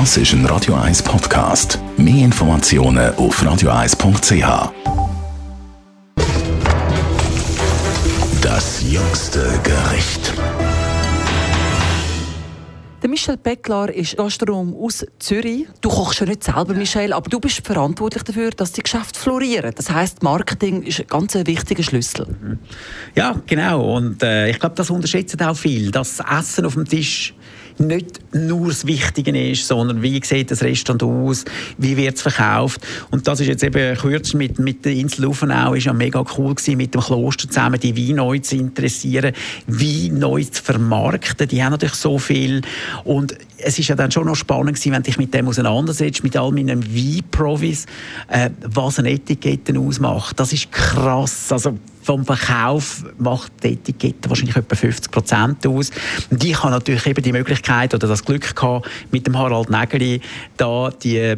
Das ist ein Radio 1 Podcast. Mehr Informationen auf radio1.ch. Das jüngste Gericht. Der Michel Becklar ist Gastronom aus Zürich. Du kochst ja nicht selber, Michel, aber du bist verantwortlich dafür, dass die Geschäfte florieren. Das heißt, Marketing ist ein ganz wichtiger Schlüssel. Ja, genau. Und äh, ich glaube, das unterschätzen auch viel. Das Essen auf dem Tisch nicht nur das Wichtige ist, sondern wie sieht das Restaurant aus, wie wird es verkauft. Und das ist jetzt eben kürzlich mit, mit der Insel Ufenau ist ja mega cool gewesen, mit dem Kloster zusammen die Wein neu zu interessieren, Wein neu zu vermarkten. Die haben natürlich so viel und es ist ja dann schon noch spannend gewesen, wenn dich mit dem auseinandersetzt, mit all meinen Wein-Profis, äh, was eine Etikette ausmacht. Das ist krass. Also vom Verkauf macht die Etikette wahrscheinlich etwa 50 Prozent aus. Und ich habe natürlich eben die Möglichkeit oder das Glück gehabt, mit dem Harald Nägeli da die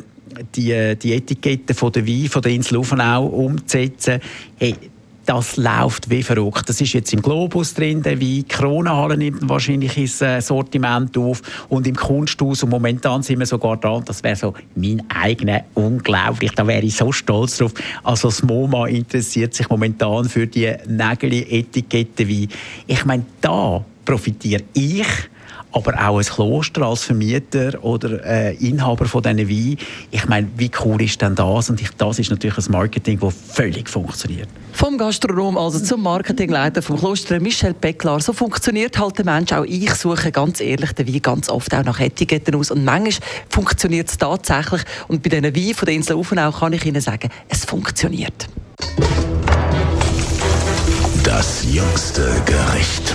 die, die Etikette von der Wein von der Insel Ufenau umzusetzen. Hey, das läuft wie verrückt. Das ist jetzt im Globus drin, der Wein. Kronenhalle nimmt wahrscheinlich ins äh, Sortiment auf und im Kunsthaus. Und momentan sind wir sogar dran. Das wäre so mein eigener, unglaublich. Da wäre ich so stolz drauf. Also das MoMA interessiert sich momentan für die Nägel-Etikette Wein. Ich meine, da profitiere ich aber auch ein Kloster als Vermieter oder äh, Inhaber von diesen Wein. Ich meine, wie cool ist denn das? Und ich, das ist natürlich ein Marketing, das völlig funktioniert. Vom Gastronom also zum Marketingleiter vom Kloster Michel Becklar. So funktioniert halt der Mensch. Auch ich suche ganz ehrlich den Wein ganz oft auch nach Etiketten aus. Und manchmal funktioniert es tatsächlich. Und bei diesen Wein von der Insel Ufenau kann ich Ihnen sagen, es funktioniert. Das jüngste Gericht.